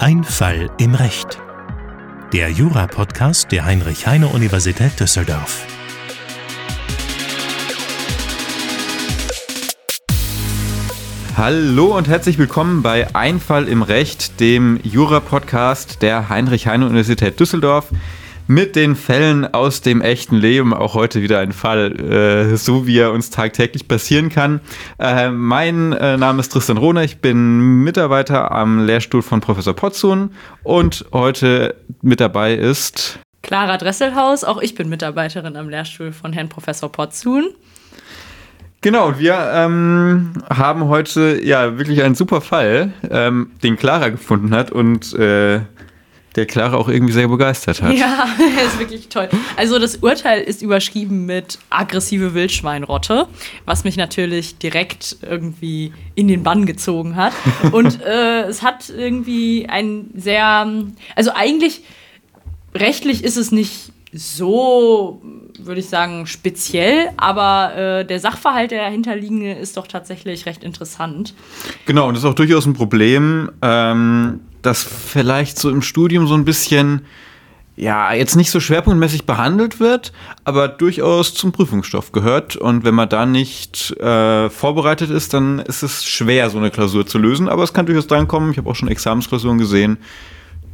Ein Fall im Recht. Der Jura-Podcast der Heinrich-Heine-Universität Düsseldorf. Hallo und herzlich willkommen bei Ein Fall im Recht, dem Jura-Podcast der Heinrich-Heine-Universität Düsseldorf mit den Fällen aus dem echten Leben. Auch heute wieder ein Fall, äh, so wie er uns tagtäglich passieren kann. Äh, mein äh, Name ist Tristan Rohner, ich bin Mitarbeiter am Lehrstuhl von Professor Potzun und heute mit dabei ist Clara Dresselhaus, auch ich bin Mitarbeiterin am Lehrstuhl von Herrn Professor Potzun. Genau, wir ähm, haben heute ja wirklich einen super Fall, ähm, den Clara gefunden hat und äh, der Clara auch irgendwie sehr begeistert hat. Ja, ist wirklich toll. Also das Urteil ist überschrieben mit aggressive Wildschweinrotte, was mich natürlich direkt irgendwie in den Bann gezogen hat. Und äh, es hat irgendwie ein sehr, also eigentlich rechtlich ist es nicht so, würde ich sagen, speziell, aber äh, der Sachverhalt der dahinterliegende ist doch tatsächlich recht interessant. Genau, und das ist auch durchaus ein Problem, ähm, das vielleicht so im Studium so ein bisschen, ja, jetzt nicht so schwerpunktmäßig behandelt wird, aber durchaus zum Prüfungsstoff gehört. Und wenn man da nicht äh, vorbereitet ist, dann ist es schwer, so eine Klausur zu lösen. Aber es kann durchaus drankommen. Ich habe auch schon Examensklausuren gesehen,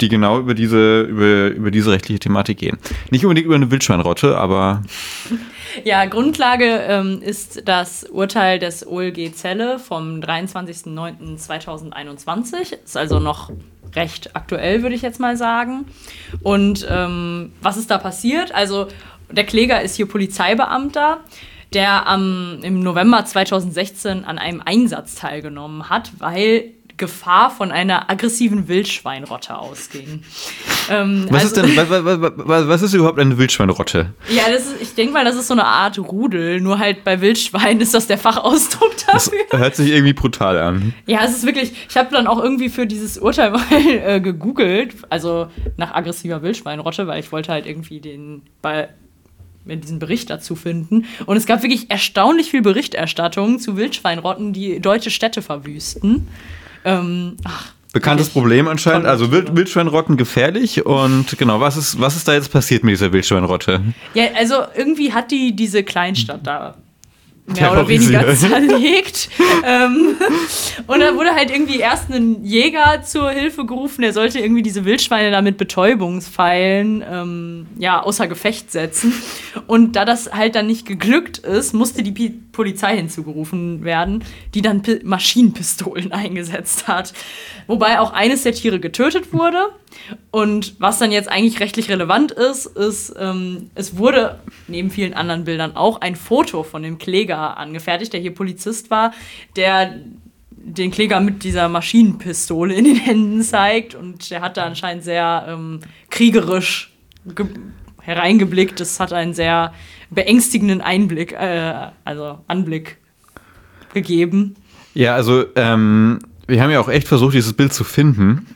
die genau über diese, über, über diese rechtliche Thematik gehen. Nicht unbedingt über eine Wildschweinrotte, aber. Ja, Grundlage ähm, ist das Urteil des OLG Zelle vom 23.09.2021. Ist also noch recht aktuell, würde ich jetzt mal sagen. Und ähm, was ist da passiert? Also, der Kläger ist hier Polizeibeamter der ähm, im November 2016 an einem Einsatz teilgenommen hat, weil Gefahr von einer aggressiven Wildschweinrotte ausging. Ähm, was, also, ist denn, was, was, ist überhaupt eine Wildschweinrotte? Ja, das ist, ich denke mal, das ist so eine Art Rudel, nur halt bei Wildschweinen ist das der Fachausdruck dafür. Das hört sich irgendwie brutal an. Ja, es ist wirklich, ich habe dann auch irgendwie für dieses Urteil mal äh, gegoogelt, also nach aggressiver Wildschweinrotte, weil ich wollte halt irgendwie den bei diesen Bericht dazu finden. Und es gab wirklich erstaunlich viel Berichterstattung zu Wildschweinrotten, die deutsche Städte verwüsten. Ähm, ach, Bekanntes Problem anscheinend. Also Wild, Wildschweinrotten gefährlich. Und genau, was ist, was ist da jetzt passiert mit dieser Wildschweinrotte? Ja, also irgendwie hat die diese Kleinstadt da mehr oder weniger zerlegt. ähm, und dann wurde halt irgendwie erst ein Jäger zur Hilfe gerufen, der sollte irgendwie diese Wildschweine da mit Betäubungspfeilen ähm, ja, außer Gefecht setzen. Und da das halt dann nicht geglückt ist, musste die Polizei hinzugerufen werden, die dann P Maschinenpistolen eingesetzt hat. Wobei auch eines der Tiere getötet wurde. Und was dann jetzt eigentlich rechtlich relevant ist, ist, ähm, es wurde neben vielen anderen Bildern auch ein Foto von dem Kläger angefertigt, der hier Polizist war, der den Kläger mit dieser Maschinenpistole in den Händen zeigt. Und der hat da anscheinend sehr ähm, kriegerisch hereingeblickt. Das hat einen sehr beängstigenden Einblick, äh, also Anblick gegeben. Ja, also ähm, wir haben ja auch echt versucht, dieses Bild zu finden.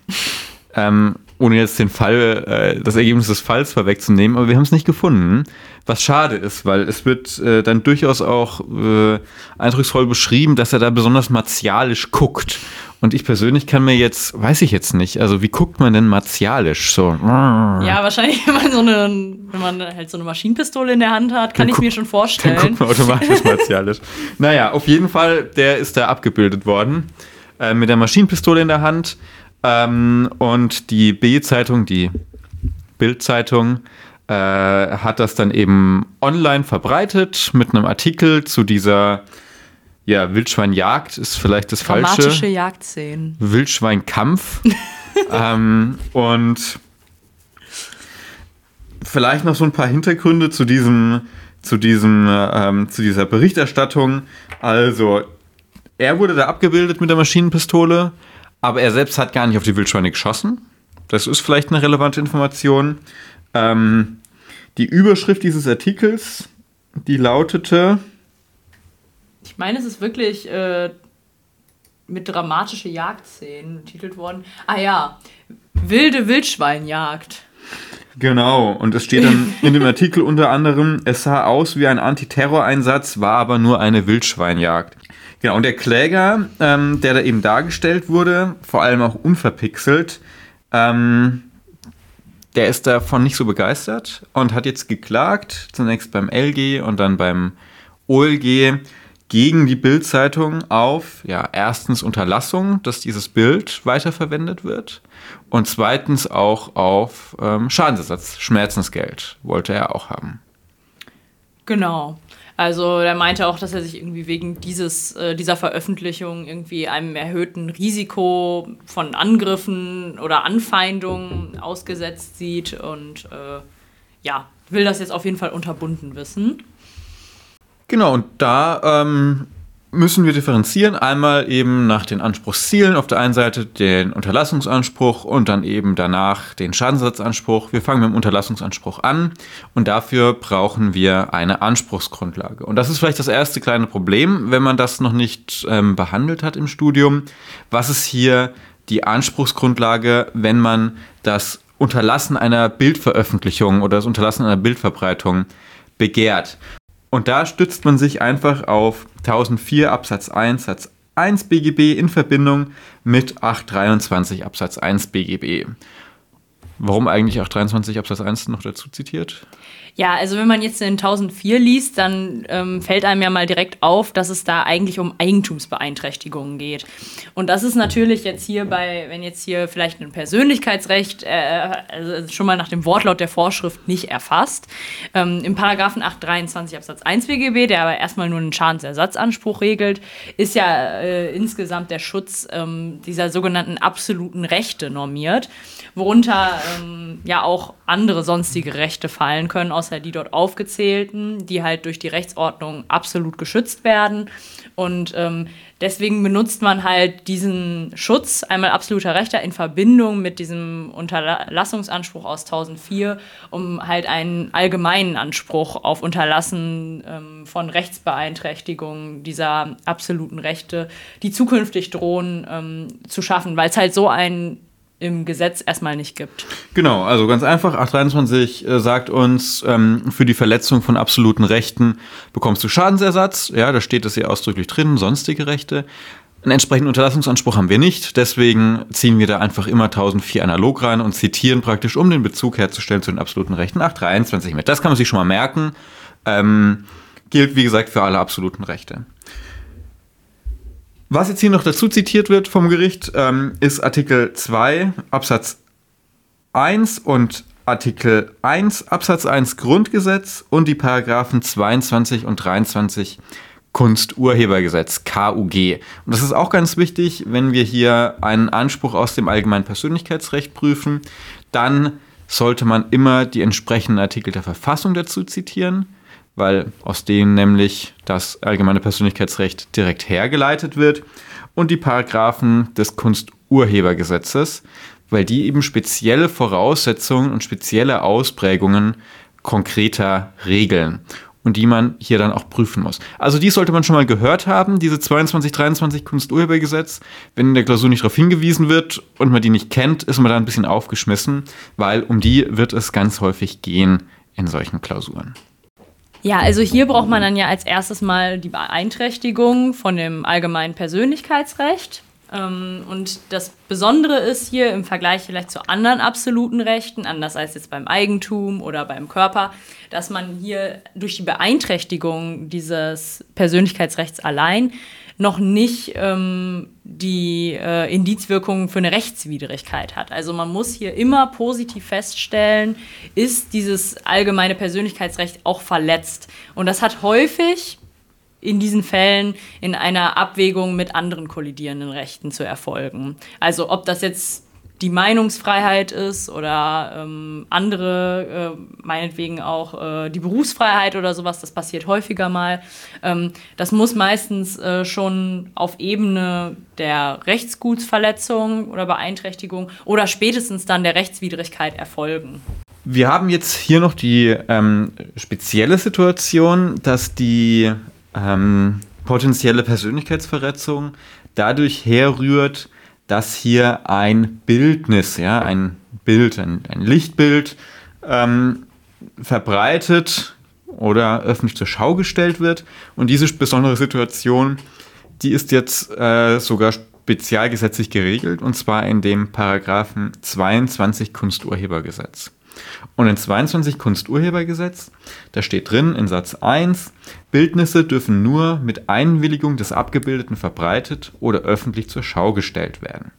ähm, ohne jetzt den Fall, äh, das Ergebnis des Falls vorwegzunehmen, aber wir haben es nicht gefunden. Was schade ist, weil es wird äh, dann durchaus auch äh, eindrucksvoll beschrieben, dass er da besonders martialisch guckt. Und ich persönlich kann mir jetzt, weiß ich jetzt nicht, also wie guckt man denn martialisch so? Ja, wahrscheinlich, wenn man so eine, wenn man halt so eine Maschinenpistole in der Hand hat, kann dann ich mir schon vorstellen. Dann guckt man automatisch martialisch. naja, auf jeden Fall, der ist da abgebildet worden. Äh, mit der Maschinenpistole in der Hand. Ähm, und die B-Zeitung, die Bild-Zeitung, äh, hat das dann eben online verbreitet mit einem Artikel zu dieser ja, Wildschweinjagd ist vielleicht das Dramatische falsche. Dramatische Jagdszenen. Wildschweinkampf. ähm, und vielleicht noch so ein paar Hintergründe zu diesem, zu diesem, ähm, zu dieser Berichterstattung. Also, er wurde da abgebildet mit der Maschinenpistole, aber er selbst hat gar nicht auf die Wildschweine geschossen. Das ist vielleicht eine relevante Information. Ähm, die Überschrift dieses Artikels, die lautete. Ich meine, es ist wirklich äh, mit dramatische Jagdszenen betitelt worden. Ah ja, wilde Wildschweinjagd. Genau, und es steht dann in dem Artikel unter anderem, es sah aus wie ein Antiterroreinsatz, war aber nur eine Wildschweinjagd. Genau, und der Kläger, ähm, der da eben dargestellt wurde, vor allem auch unverpixelt, ähm, der ist davon nicht so begeistert und hat jetzt geklagt, zunächst beim LG und dann beim OLG, gegen die Bildzeitung auf, ja, erstens Unterlassung, dass dieses Bild weiterverwendet wird und zweitens auch auf ähm, Schadensersatz, Schmerzensgeld wollte er auch haben. Genau. Also er meinte auch, dass er sich irgendwie wegen dieses, äh, dieser Veröffentlichung irgendwie einem erhöhten Risiko von Angriffen oder Anfeindungen ausgesetzt sieht und äh, ja, will das jetzt auf jeden Fall unterbunden wissen. Genau, und da ähm, müssen wir differenzieren. Einmal eben nach den Anspruchszielen. Auf der einen Seite den Unterlassungsanspruch und dann eben danach den Schadensersatzanspruch. Wir fangen mit dem Unterlassungsanspruch an und dafür brauchen wir eine Anspruchsgrundlage. Und das ist vielleicht das erste kleine Problem, wenn man das noch nicht ähm, behandelt hat im Studium. Was ist hier die Anspruchsgrundlage, wenn man das Unterlassen einer Bildveröffentlichung oder das Unterlassen einer Bildverbreitung begehrt? Und da stützt man sich einfach auf 1004 Absatz 1 Satz 1 BGB in Verbindung mit 823 Absatz 1 BGB. Warum eigentlich 823 Absatz 1 noch dazu zitiert? Ja, also wenn man jetzt den 1004 liest, dann ähm, fällt einem ja mal direkt auf, dass es da eigentlich um Eigentumsbeeinträchtigungen geht. Und das ist natürlich jetzt hier bei, wenn jetzt hier vielleicht ein Persönlichkeitsrecht, äh, also schon mal nach dem Wortlaut der Vorschrift nicht erfasst. Ähm, Im Paragraphen 823 Absatz 1 BGB, der aber erstmal nur einen Schadensersatzanspruch regelt, ist ja äh, insgesamt der Schutz ähm, dieser sogenannten absoluten Rechte normiert, worunter ähm, ja auch andere sonstige Rechte fallen können, außer die dort aufgezählten, die halt durch die Rechtsordnung absolut geschützt werden. Und ähm, deswegen benutzt man halt diesen Schutz, einmal absoluter Rechte, in Verbindung mit diesem Unterlassungsanspruch aus 1004, um halt einen allgemeinen Anspruch auf Unterlassen ähm, von Rechtsbeeinträchtigungen dieser absoluten Rechte, die zukünftig drohen, ähm, zu schaffen, weil es halt so ein im Gesetz erstmal nicht gibt. Genau, also ganz einfach, 823 äh, sagt uns, ähm, für die Verletzung von absoluten Rechten bekommst du Schadensersatz. Ja, da steht es hier ausdrücklich drin, sonstige Rechte. Einen entsprechenden Unterlassungsanspruch haben wir nicht, deswegen ziehen wir da einfach immer 1004 analog rein und zitieren praktisch, um den Bezug herzustellen zu den absoluten Rechten 823 mit. Das kann man sich schon mal merken. Ähm, gilt, wie gesagt, für alle absoluten Rechte. Was jetzt hier noch dazu zitiert wird vom Gericht, ähm, ist Artikel 2 Absatz 1 und Artikel 1 Absatz 1 Grundgesetz und die Paragraphen 22 und 23 Kunsturhebergesetz KUG. Und das ist auch ganz wichtig, wenn wir hier einen Anspruch aus dem allgemeinen Persönlichkeitsrecht prüfen, dann sollte man immer die entsprechenden Artikel der Verfassung dazu zitieren weil aus denen nämlich das allgemeine Persönlichkeitsrecht direkt hergeleitet wird und die Paragraphen des Kunsturhebergesetzes, weil die eben spezielle Voraussetzungen und spezielle Ausprägungen konkreter regeln und die man hier dann auch prüfen muss. Also die sollte man schon mal gehört haben, diese 2223 Kunsturhebergesetz. Wenn in der Klausur nicht darauf hingewiesen wird und man die nicht kennt, ist man da ein bisschen aufgeschmissen, weil um die wird es ganz häufig gehen in solchen Klausuren. Ja, also hier braucht man dann ja als erstes mal die Beeinträchtigung von dem allgemeinen Persönlichkeitsrecht. Ähm, und das Besondere ist hier im Vergleich vielleicht zu anderen absoluten Rechten, anders als jetzt beim Eigentum oder beim Körper, dass man hier durch die Beeinträchtigung dieses Persönlichkeitsrechts allein noch nicht ähm, die äh, Indizwirkung für eine Rechtswidrigkeit hat. Also man muss hier immer positiv feststellen, ist dieses allgemeine Persönlichkeitsrecht auch verletzt. Und das hat häufig in diesen Fällen in einer Abwägung mit anderen kollidierenden Rechten zu erfolgen. Also ob das jetzt die Meinungsfreiheit ist oder ähm, andere, äh, meinetwegen auch äh, die Berufsfreiheit oder sowas, das passiert häufiger mal. Ähm, das muss meistens äh, schon auf Ebene der Rechtsgutsverletzung oder Beeinträchtigung oder spätestens dann der Rechtswidrigkeit erfolgen. Wir haben jetzt hier noch die ähm, spezielle Situation, dass die ähm, potenzielle Persönlichkeitsverletzung dadurch herrührt, dass hier ein Bildnis, ja, ein Bild, ein, ein Lichtbild ähm, verbreitet oder öffentlich zur Schau gestellt wird. Und diese besondere Situation die ist jetzt äh, sogar spezialgesetzlich geregelt und zwar in dem Paragraphen 22 Kunsturhebergesetz. Und in 22 Kunsturhebergesetz, da steht drin in Satz 1, Bildnisse dürfen nur mit Einwilligung des Abgebildeten verbreitet oder öffentlich zur Schau gestellt werden.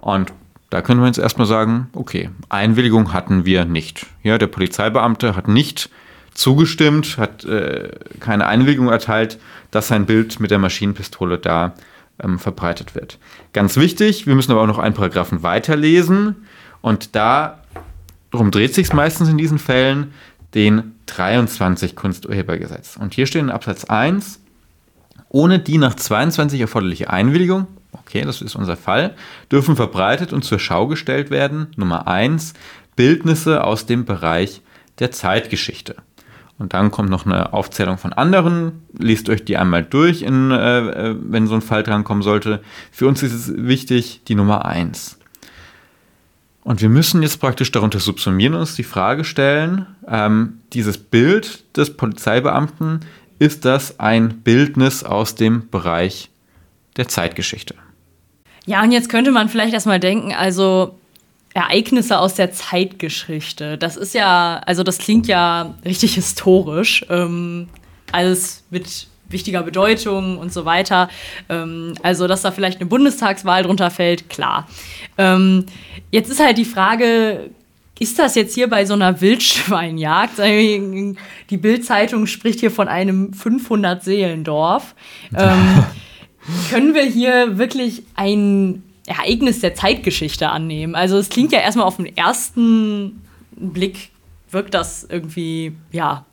Und da können wir jetzt erstmal sagen, okay, Einwilligung hatten wir nicht. Ja, der Polizeibeamte hat nicht zugestimmt, hat äh, keine Einwilligung erteilt, dass sein Bild mit der Maschinenpistole da ähm, verbreitet wird. Ganz wichtig, wir müssen aber auch noch einen Paragraphen weiterlesen und da darum dreht sich meistens in diesen Fällen, den 23 Kunsturhebergesetz. Und hier steht in Absatz 1, ohne die nach 22 erforderliche Einwilligung, okay, das ist unser Fall, dürfen verbreitet und zur Schau gestellt werden, Nummer 1, Bildnisse aus dem Bereich der Zeitgeschichte. Und dann kommt noch eine Aufzählung von anderen. Liest euch die einmal durch, in, äh, äh wenn so ein Fall drankommen sollte. Für uns ist es wichtig, die Nummer 1. Und wir müssen jetzt praktisch darunter subsumieren und uns die Frage stellen, ähm, dieses Bild des Polizeibeamten, ist das ein Bildnis aus dem Bereich der Zeitgeschichte? Ja, und jetzt könnte man vielleicht erstmal denken, also Ereignisse aus der Zeitgeschichte, das ist ja, also das klingt ja richtig historisch, ähm, alles mit wichtiger Bedeutung und so weiter. Ähm, also, dass da vielleicht eine Bundestagswahl drunter fällt, klar. Ähm, jetzt ist halt die Frage, ist das jetzt hier bei so einer Wildschweinjagd? Die Bildzeitung spricht hier von einem 500-Seelendorf. Ähm, können wir hier wirklich ein Ereignis der Zeitgeschichte annehmen? Also es klingt ja erstmal auf den ersten Blick, wirkt das irgendwie, ja,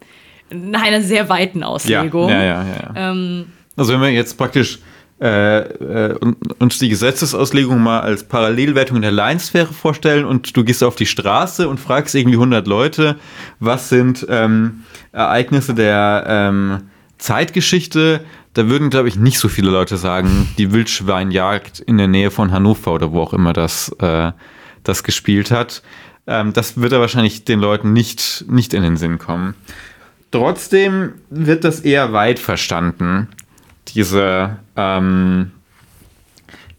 nach einer sehr weiten Auslegung. Ja, ja, ja. ja. Ähm, also wenn wir jetzt praktisch äh, äh, uns die Gesetzesauslegung mal als Parallelwertung in der Laiensphäre vorstellen und du gehst auf die Straße und fragst irgendwie 100 Leute, was sind ähm, Ereignisse der ähm, Zeitgeschichte, da würden, glaube ich, nicht so viele Leute sagen, die Wildschweinjagd in der Nähe von Hannover oder wo auch immer das, äh, das gespielt hat. Ähm, das wird da wahrscheinlich den Leuten nicht, nicht in den Sinn kommen. Trotzdem wird das eher weit verstanden, diese, ähm,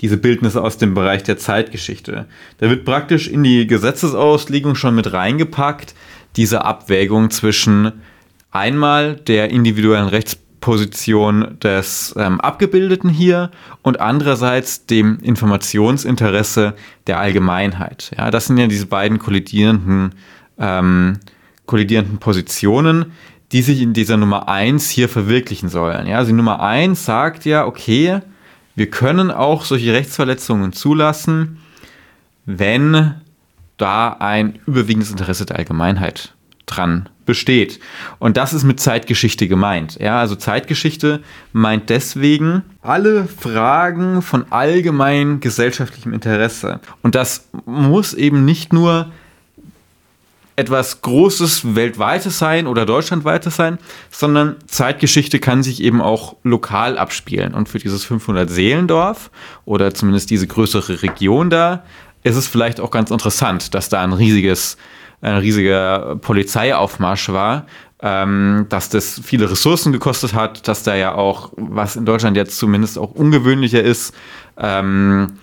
diese Bildnisse aus dem Bereich der Zeitgeschichte. Da wird praktisch in die Gesetzesauslegung schon mit reingepackt, diese Abwägung zwischen einmal der individuellen Rechtsposition des ähm, Abgebildeten hier und andererseits dem Informationsinteresse der Allgemeinheit. Ja, das sind ja diese beiden kollidierenden, ähm, kollidierenden Positionen, die sich in dieser Nummer 1 hier verwirklichen sollen. Ja, also die Nummer 1 sagt ja, okay, wir können auch solche Rechtsverletzungen zulassen, wenn da ein überwiegendes Interesse der Allgemeinheit dran besteht. Und das ist mit Zeitgeschichte gemeint. Ja, also Zeitgeschichte meint deswegen alle Fragen von allgemein gesellschaftlichem Interesse. Und das muss eben nicht nur etwas Großes, Weltweites sein oder Deutschlandweites sein, sondern Zeitgeschichte kann sich eben auch lokal abspielen. Und für dieses 500-Seelendorf oder zumindest diese größere Region da, ist es vielleicht auch ganz interessant, dass da ein riesiges, ein riesiger Polizeiaufmarsch war, ähm, dass das viele Ressourcen gekostet hat, dass da ja auch, was in Deutschland jetzt zumindest auch ungewöhnlicher ist, ähm, äh,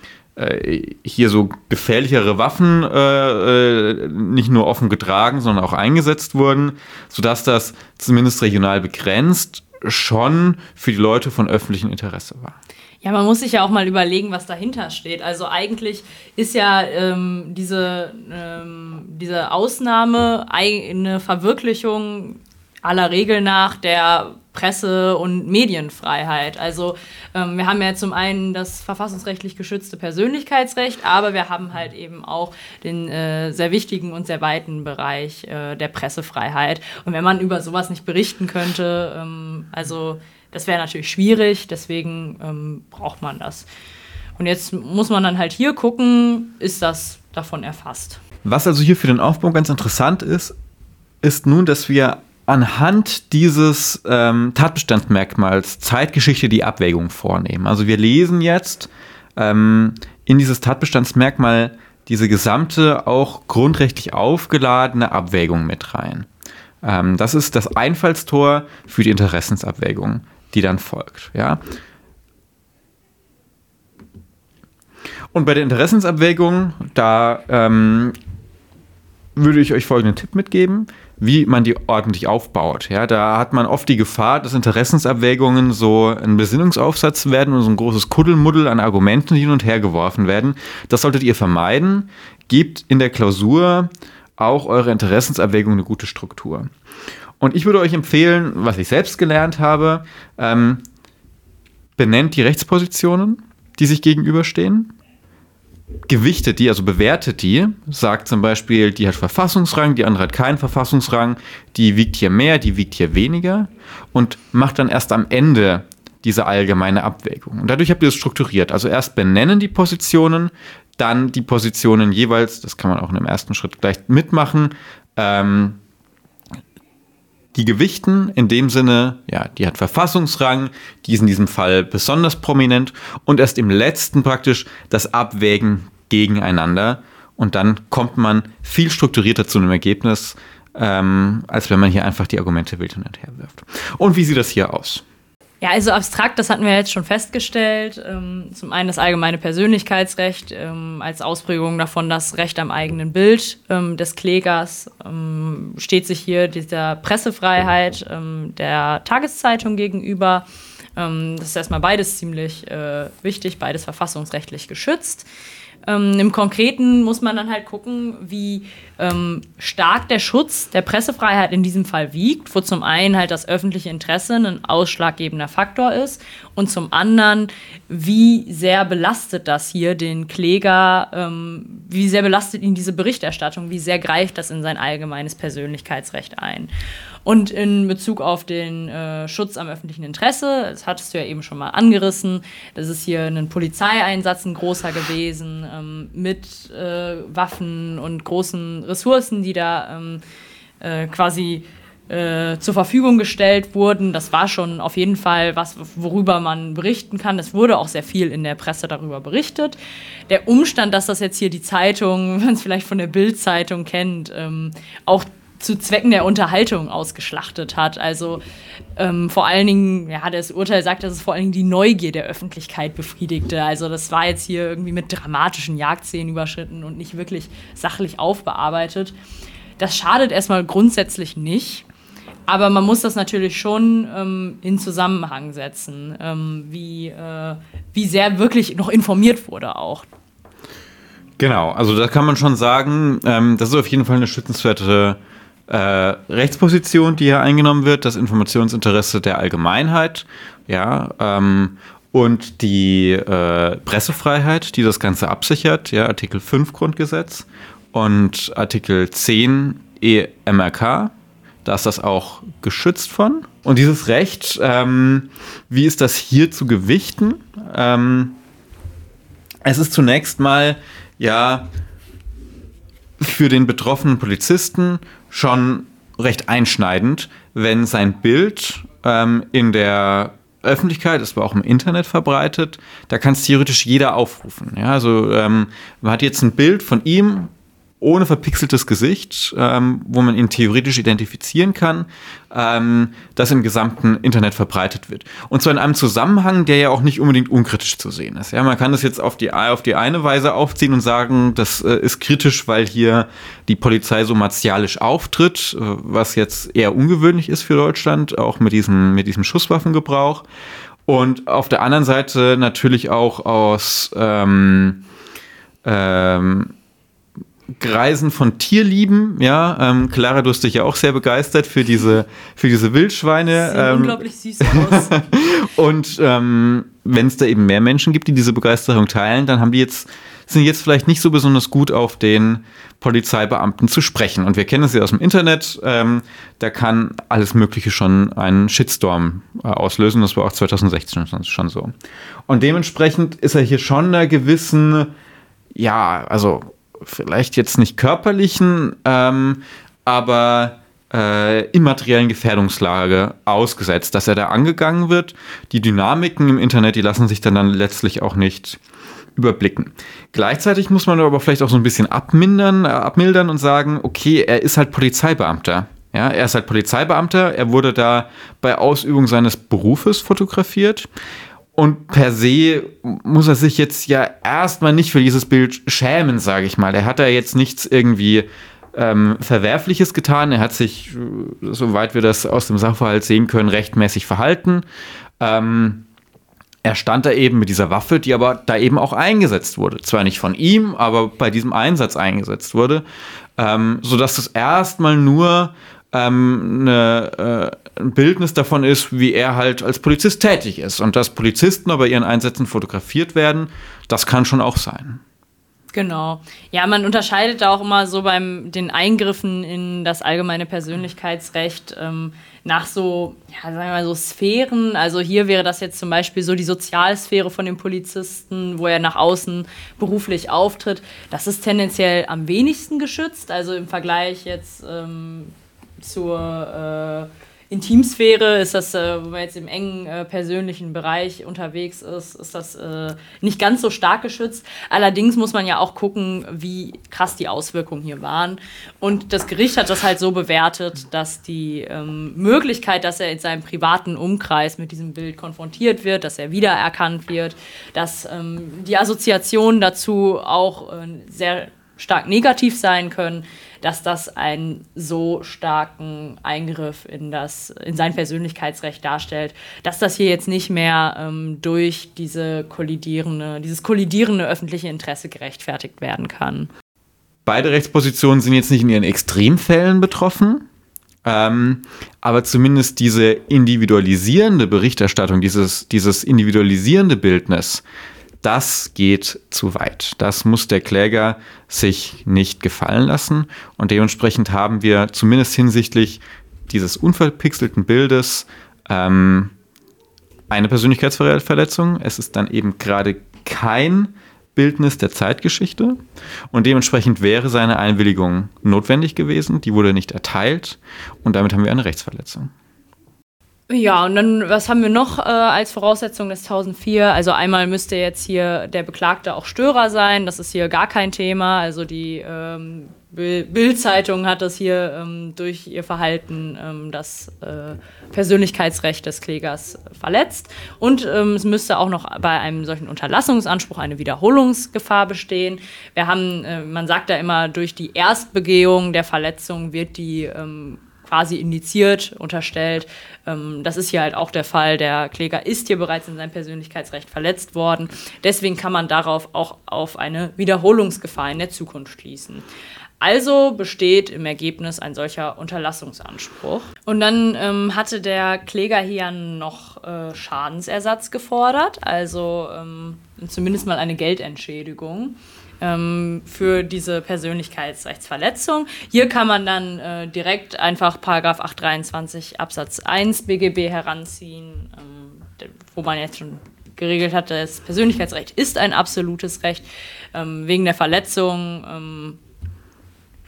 hier so gefährlichere Waffen äh, äh, nicht nur offen getragen, sondern auch eingesetzt wurden, sodass das zumindest regional begrenzt schon für die Leute von öffentlichem Interesse war. Ja, man muss sich ja auch mal überlegen, was dahinter steht. Also eigentlich ist ja ähm, diese, ähm, diese Ausnahme eine Verwirklichung aller Regel nach der Presse- und Medienfreiheit. Also ähm, wir haben ja zum einen das verfassungsrechtlich geschützte Persönlichkeitsrecht, aber wir haben halt eben auch den äh, sehr wichtigen und sehr weiten Bereich äh, der Pressefreiheit. Und wenn man über sowas nicht berichten könnte, ähm, also das wäre natürlich schwierig, deswegen ähm, braucht man das. Und jetzt muss man dann halt hier gucken, ist das davon erfasst. Was also hier für den Aufbau ganz interessant ist, ist nun, dass wir anhand dieses ähm, Tatbestandsmerkmals Zeitgeschichte die Abwägung vornehmen. Also wir lesen jetzt ähm, in dieses Tatbestandsmerkmal diese gesamte, auch grundrechtlich aufgeladene Abwägung mit rein. Ähm, das ist das Einfallstor für die Interessensabwägung, die dann folgt. Ja? Und bei der Interessensabwägung, da ähm, würde ich euch folgenden Tipp mitgeben wie man die ordentlich aufbaut. Ja, da hat man oft die Gefahr, dass Interessensabwägungen so ein Besinnungsaufsatz werden und so ein großes Kuddelmuddel an Argumenten hin und her geworfen werden. Das solltet ihr vermeiden. Gebt in der Klausur auch eure Interessensabwägung eine gute Struktur. Und ich würde euch empfehlen, was ich selbst gelernt habe, ähm, benennt die Rechtspositionen, die sich gegenüberstehen gewichtet die, also bewertet die, sagt zum Beispiel, die hat Verfassungsrang, die andere hat keinen Verfassungsrang, die wiegt hier mehr, die wiegt hier weniger und macht dann erst am Ende diese allgemeine Abwägung. Und dadurch habt ihr es strukturiert. Also erst benennen die Positionen, dann die Positionen jeweils, das kann man auch in dem ersten Schritt gleich mitmachen, ähm, die gewichten in dem Sinne, ja, die hat Verfassungsrang, die ist in diesem Fall besonders prominent und erst im letzten praktisch das Abwägen gegeneinander und dann kommt man viel strukturierter zu einem Ergebnis, ähm, als wenn man hier einfach die Argumente wild hin und her wirft. Und wie sieht das hier aus? Ja, also abstrakt, das hatten wir jetzt schon festgestellt. Ähm, zum einen das allgemeine Persönlichkeitsrecht ähm, als Ausprägung davon das Recht am eigenen Bild ähm, des Klägers steht sich hier dieser Pressefreiheit der Tageszeitung gegenüber. Das ist erstmal beides ziemlich äh, wichtig, beides verfassungsrechtlich geschützt. Ähm, Im Konkreten muss man dann halt gucken, wie ähm, stark der Schutz der Pressefreiheit in diesem Fall wiegt, wo zum einen halt das öffentliche Interesse ein ausschlaggebender Faktor ist und zum anderen, wie sehr belastet das hier den Kläger, ähm, wie sehr belastet ihn diese Berichterstattung, wie sehr greift das in sein allgemeines Persönlichkeitsrecht ein. Und in Bezug auf den äh, Schutz am öffentlichen Interesse, das hattest du ja eben schon mal angerissen, das ist hier ein Polizeieinsatz ein großer gewesen ähm, mit äh, Waffen und großen Ressourcen, die da ähm, äh, quasi äh, zur Verfügung gestellt wurden. Das war schon auf jeden Fall was, worüber man berichten kann. Es wurde auch sehr viel in der Presse darüber berichtet. Der Umstand, dass das jetzt hier die Zeitung, wenn man es vielleicht von der Bild-Zeitung kennt, ähm, auch zu Zwecken der Unterhaltung ausgeschlachtet hat. Also ähm, vor allen Dingen, ja, das Urteil sagt, dass es vor allen Dingen die Neugier der Öffentlichkeit befriedigte. Also das war jetzt hier irgendwie mit dramatischen Jagdszenen überschritten und nicht wirklich sachlich aufbearbeitet. Das schadet erstmal grundsätzlich nicht. Aber man muss das natürlich schon ähm, in Zusammenhang setzen, ähm, wie, äh, wie sehr wirklich noch informiert wurde auch. Genau, also da kann man schon sagen, ähm, das ist auf jeden Fall eine schützenswerte äh, Rechtsposition, die hier eingenommen wird, das Informationsinteresse der Allgemeinheit, ja, ähm, und die äh, Pressefreiheit, die das Ganze absichert, ja, Artikel 5 Grundgesetz und Artikel 10 EMRK, da ist das auch geschützt von. Und dieses Recht, ähm, wie ist das hier zu gewichten? Ähm, es ist zunächst mal, ja, für den betroffenen Polizisten schon recht einschneidend, wenn sein Bild ähm, in der Öffentlichkeit, das war auch im Internet verbreitet, da kann es theoretisch jeder aufrufen. Ja, also ähm, man hat jetzt ein Bild von ihm ohne verpixeltes Gesicht, ähm, wo man ihn theoretisch identifizieren kann, ähm, das im gesamten Internet verbreitet wird. Und zwar in einem Zusammenhang, der ja auch nicht unbedingt unkritisch zu sehen ist. Ja, man kann das jetzt auf die, auf die eine Weise aufziehen und sagen, das äh, ist kritisch, weil hier die Polizei so martialisch auftritt, äh, was jetzt eher ungewöhnlich ist für Deutschland, auch mit diesem, mit diesem Schusswaffengebrauch. Und auf der anderen Seite natürlich auch aus ähm, ähm, Kreisen von Tierlieben, ja, ähm, Clara, du hast dich ja auch sehr begeistert für diese, für diese Wildschweine. Sieht ähm, unglaublich süß aus. und ähm, wenn es da eben mehr Menschen gibt, die diese Begeisterung teilen, dann haben die jetzt, sind jetzt vielleicht nicht so besonders gut auf den Polizeibeamten zu sprechen. Und wir kennen es ja aus dem Internet, ähm, da kann alles Mögliche schon einen Shitstorm äh, auslösen. Das war auch 2016 schon, schon so. Und dementsprechend ist er hier schon einer gewissen, ja, also vielleicht jetzt nicht körperlichen, ähm, aber äh, immateriellen Gefährdungslage ausgesetzt, dass er da angegangen wird. Die Dynamiken im Internet, die lassen sich dann, dann letztlich auch nicht überblicken. Gleichzeitig muss man aber vielleicht auch so ein bisschen abmindern, äh, abmildern und sagen, okay, er ist halt Polizeibeamter. Ja, er ist halt Polizeibeamter, er wurde da bei Ausübung seines Berufes fotografiert Und per se muss er sich jetzt ja erstmal nicht für dieses Bild schämen, sage ich mal. Er hat da jetzt nichts irgendwie ähm, Verwerfliches getan. Er hat sich, äh, soweit wir das aus dem Sachverhalt sehen können, rechtmäßig verhalten. Ähm, er stand da eben mit dieser Waffe, die aber da eben auch eingesetzt wurde. Zwar nicht von ihm, aber bei diesem Einsatz eingesetzt wurde. Ähm, sodass das erstmal nur ähm, eine, äh, ein Bildnis davon ist, wie er halt als Polizist tätig ist. Und dass Polizisten aber ihren Einsätzen fotografiert werden, das kann schon auch sein. Genau. Ja, man unterscheidet auch immer so beim den Eingriffen in das allgemeine Persönlichkeitsrecht ähm, nach so, ja, sagen wir mal so Sphären. Also hier wäre das jetzt zum Beispiel so die Sozialsphäre von dem Polizisten, wo er nach außen beruflich auftritt. Das ist tendenziell am wenigsten geschützt. Also im Vergleich jetzt ähm, zur äh, Intimsphäre ist das, äh, wo man jetzt im engen äh, persönlichen Bereich unterwegs ist, ist das äh, nicht ganz so stark geschützt. Allerdings muss man ja auch gucken, wie krass die Auswirkungen hier waren. Und das Gericht hat das halt so bewertet, dass die ähm, Möglichkeit, dass er in seinem privaten Umkreis mit diesem Bild konfrontiert wird, dass er wiedererkannt wird, dass ähm, die Assoziationen dazu auch äh, sehr stark negativ sein können, dass das einen so starken Eingriff in, das, in sein Persönlichkeitsrecht darstellt, dass das hier jetzt nicht mehr ähm, durch diese kollidierende, dieses kollidierende öffentliche Interesse gerechtfertigt werden kann. Beide Rechtspositionen sind jetzt nicht in ihren Extremfällen betroffen. Ähm, aber zumindest diese individualisierende Berichterstattung, dieses, dieses individualisierende Bildnis, das geht zu weit. Das muss der Kläger sich nicht gefallen lassen. Und dementsprechend haben wir zumindest hinsichtlich dieses unverpixelten Bildes ähm, eine Persönlichkeitsverletzung. Es ist dann eben gerade kein Bildnis der Zeitgeschichte und dementsprechend wäre seine Einwilligung notwendig gewesen. Die wurde nicht erteilt und damit haben wir eine Rechtsverletzung. Ja, und dann, was haben wir noch äh, als Voraussetzung des 1004? Also einmal müsste jetzt hier der Beklagte auch Störer sein, das ist hier gar kein Thema. Also die ähm, Bild-Zeitung hat das hier ähm, durch ihr Verhalten ähm, das äh, Persönlichkeitsrecht des Klägers verletzt. Und ähm, es müsste auch noch bei einem solchen Unterlassungsanspruch eine Wiederholungsgefahr bestehen. Wir haben, äh, man sagt da immer, durch die Erstbegehung der Verletzung wird die ähm, quasi indiziert, unterstellt. Ähm, das ist hier halt auch der Fall. Der Kläger ist hier bereits in seinem Persönlichkeitsrecht verletzt worden. Deswegen kann man darauf auch auf eine Wiederholungsgefahr in der Zukunft schließen. Also besteht im Ergebnis ein solcher Unterlassungsanspruch. Und dann ähm, hatte der Kläger hier noch äh, Schadensersatz gefordert, also ähm, zumindest mal eine Geldentschädigung ähm, für diese Persönlichkeitsrechtsverletzung. Hier kann man dann äh, direkt einfach Paragraph 823 Absatz 1 BGB heranziehen, ähm, wo man jetzt schon geregelt hat, das Persönlichkeitsrecht ist ein absolutes Recht. Ähm, wegen der Verletzung, ähm,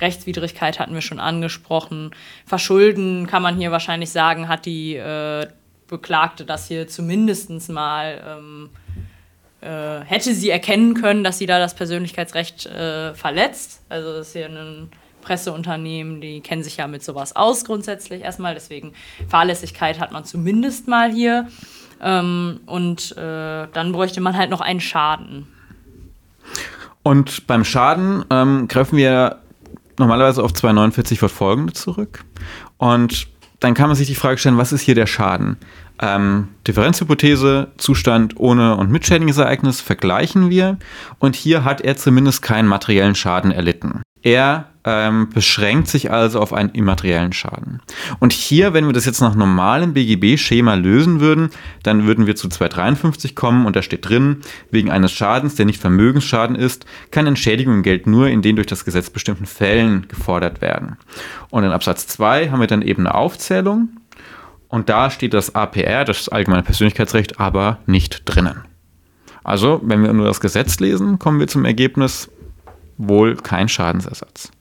Rechtswidrigkeit hatten wir schon angesprochen. Verschulden kann man hier wahrscheinlich sagen, hat die äh, Beklagte das hier zumindest mal ähm, äh, hätte sie erkennen können, dass sie da das Persönlichkeitsrecht äh, verletzt. Also das ist hier ein Presseunternehmen, die kennen sich ja mit sowas aus grundsätzlich erstmal. Deswegen Fahrlässigkeit hat man zumindest mal hier. Ähm, und äh, dann bräuchte man halt noch einen Schaden. Und beim Schaden ähm, greifen wir normalerweise auf 249 fortfolgende zurück. Und dann kann man sich die Frage stellen, was ist hier der Schaden? Ähm, Differenzhypothese, Zustand ohne und mit schädigendes Ereignis vergleichen wir. Und hier hat er zumindest keinen materiellen Schaden erlitten. Er ähm, beschränkt sich also auf einen immateriellen Schaden. Und hier, wenn wir das jetzt nach normalem BGB-Schema lösen würden, dann würden wir zu 253 kommen und da steht drin, wegen eines Schadens, der nicht Vermögensschaden ist, kann Entschädigung im Geld nur in den durch das Gesetz bestimmten Fällen gefordert werden. Und in Absatz 2 haben wir dann eben eine Aufzählung und da steht das APR, das allgemeine Persönlichkeitsrecht, aber nicht drinnen. Also, wenn wir nur das Gesetz lesen, kommen wir zum Ergebnis wohl kein Schadensersatz.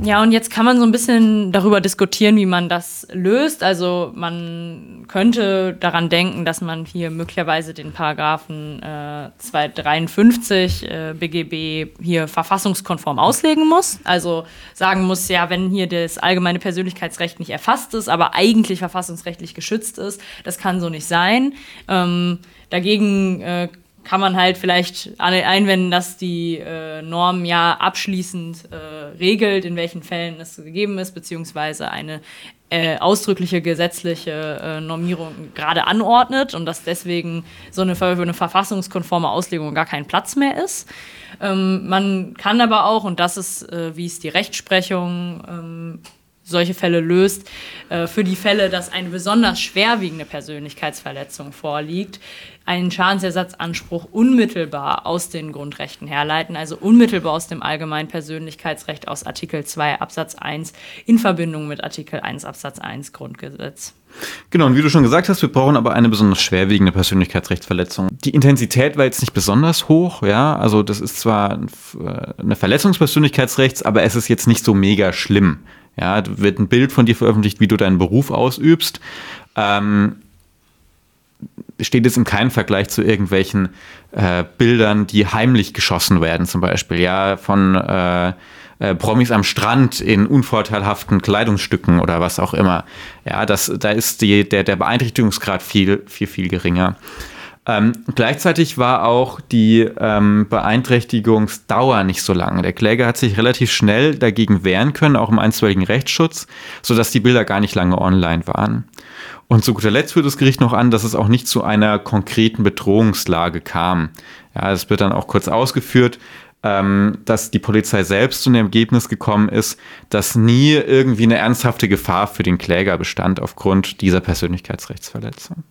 Ja, und jetzt kann man so ein bisschen darüber diskutieren, wie man das löst. Also man könnte daran denken, dass man hier möglicherweise den Paragraphen äh, 253 äh, BGB hier verfassungskonform auslegen muss. Also sagen muss, ja, wenn hier das allgemeine Persönlichkeitsrecht nicht erfasst ist, aber eigentlich verfassungsrechtlich geschützt ist, das kann so nicht sein. Ähm, dagegen äh, kann man halt vielleicht einwenden, dass die äh, Norm ja abschließend äh, regelt, in welchen Fällen es gegeben ist, beziehungsweise eine äh, ausdrückliche gesetzliche äh, Normierung gerade anordnet und dass deswegen so eine, eine verfassungskonforme Auslegung gar kein Platz mehr ist. Ähm, man kann aber auch, und das ist, äh, wie es die Rechtsprechung ähm, solche Fälle löst, äh, für die Fälle, dass eine besonders schwerwiegende Persönlichkeitsverletzung vorliegt, einen Schadensersatzanspruch unmittelbar aus den Grundrechten herleiten, also unmittelbar aus dem allgemeinen Persönlichkeitsrecht aus Artikel 2 Absatz 1 in Verbindung mit Artikel 1 Absatz 1 Grundgesetz. Genau, und wie du schon gesagt hast, wir brauchen aber eine besonders schwerwiegende Persönlichkeitsrechtsverletzung. Die Intensität war jetzt nicht besonders hoch, ja, also das ist zwar eine Verletzung des Persönlichkeitsrechts, aber es ist jetzt nicht so mega schlimm. Ja, wird ein Bild von dir veröffentlicht, wie du deinen Beruf ausübst. Ähm, steht es in keinem Vergleich zu irgendwelchen äh, Bildern, die heimlich geschossen werden, zum Beispiel, ja, von äh, äh, Promis am Strand in unvorteilhaften Kleidungsstücken oder was auch immer. Ja, das, da ist die, der, der Beeinträchtigungsgrad viel, viel, viel geringer. Ähm, gleichzeitig war auch die ähm, Beeinträchtigungsdauer nicht so lang. Der Kläger hat sich relativ schnell dagegen wehren können, auch im einstweiligen Rechtsschutz, sodass die Bilder gar nicht lange online waren. Und zu guter Letzt führt das Gericht noch an, dass es auch nicht zu einer konkreten Bedrohungslage kam. Ja, es wird dann auch kurz ausgeführt, ähm, dass die Polizei selbst zu dem Ergebnis gekommen ist, dass nie irgendwie eine ernsthafte Gefahr für den Kläger bestand aufgrund dieser Persönlichkeitsrechtsverletzung.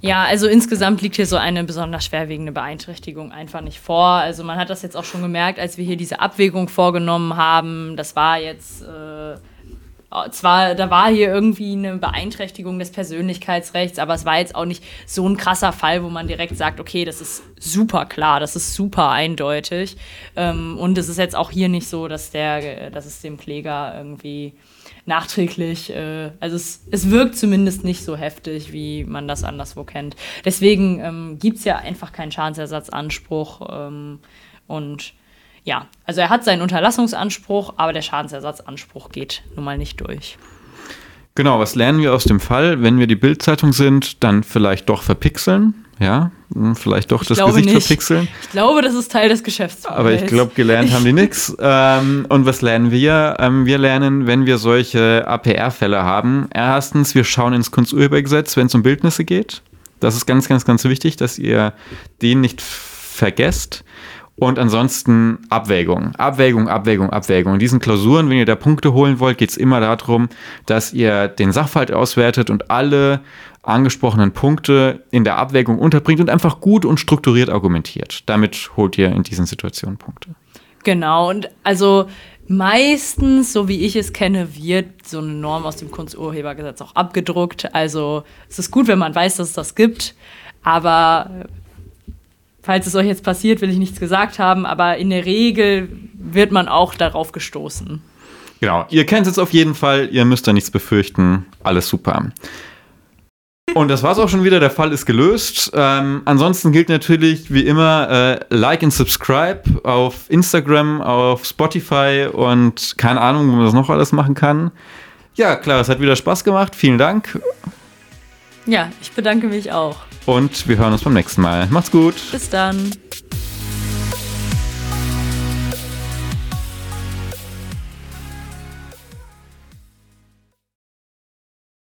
Ja, also insgesamt liegt hier so eine besonders schwerwiegende Beeinträchtigung einfach nicht vor. Also man hat das jetzt auch schon gemerkt, als wir hier diese Abwägung vorgenommen haben. Das war jetzt äh, zwar, da war hier irgendwie eine Beeinträchtigung des Persönlichkeitsrechts, aber es war jetzt auch nicht so ein krasser Fall, wo man direkt sagt, okay, das ist super klar, das ist super eindeutig. Ähm, und es ist jetzt auch hier nicht so, dass der, dass es dem Kläger irgendwie nachträglich, äh, also es, es wirkt zumindest nicht so heftig, wie man das anderswo kennt. Deswegen ähm, gibt es ja einfach keinen Schadensersatzanspruch ähm, und ja, also er hat seinen Unterlassungsanspruch, aber der Schadensersatzanspruch geht nun mal nicht durch. Genau, was lernen wir aus dem Fall? Wenn wir die Bildzeitung sind, dann vielleicht doch verpixeln. Ja, hm, vielleicht doch ich das Gesicht nicht. verpixeln. Ich glaube, das ist Teil des Geschäfts. Aber ich glaube, gelernt haben die nichts. Ähm, und was lernen wir? Ähm, wir lernen, wenn wir solche APR-Fälle haben, erstens, wir schauen ins Kunsturhebergesetz, wenn es um Bildnisse geht. Das ist ganz, ganz, ganz wichtig, dass ihr den nicht vergesst. Und ansonsten Abwägung, Abwägung, Abwägung, Abwägung. In diesen Klausuren, wenn ihr da Punkte holen wollt, geht es immer darum, dass ihr den Sachverhalt auswertet und alle angesprochenen Punkte in der Abwägung unterbringt und einfach gut und strukturiert argumentiert. Damit holt ihr in diesen Situationen Punkte. Genau, und also meistens, so wie ich es kenne, wird so eine Norm aus dem Kunsturhebergesetz auch abgedruckt. Also es ist gut, wenn man weiß, dass es das gibt, aber falls es euch jetzt passiert, will ich nichts gesagt haben, aber in der Regel wird man auch darauf gestoßen. Genau, ihr kennt es auf jeden Fall, ihr müsst da nichts befürchten, alles super. Und das war's auch schon wieder. Der Fall ist gelöst. Ähm, ansonsten gilt natürlich wie immer äh, Like und Subscribe auf Instagram, auf Spotify und keine Ahnung, wo man das noch alles machen kann. Ja, klar, es hat wieder Spaß gemacht. Vielen Dank. Ja, ich bedanke mich auch. Und wir hören uns beim nächsten Mal. Macht's gut. Bis dann.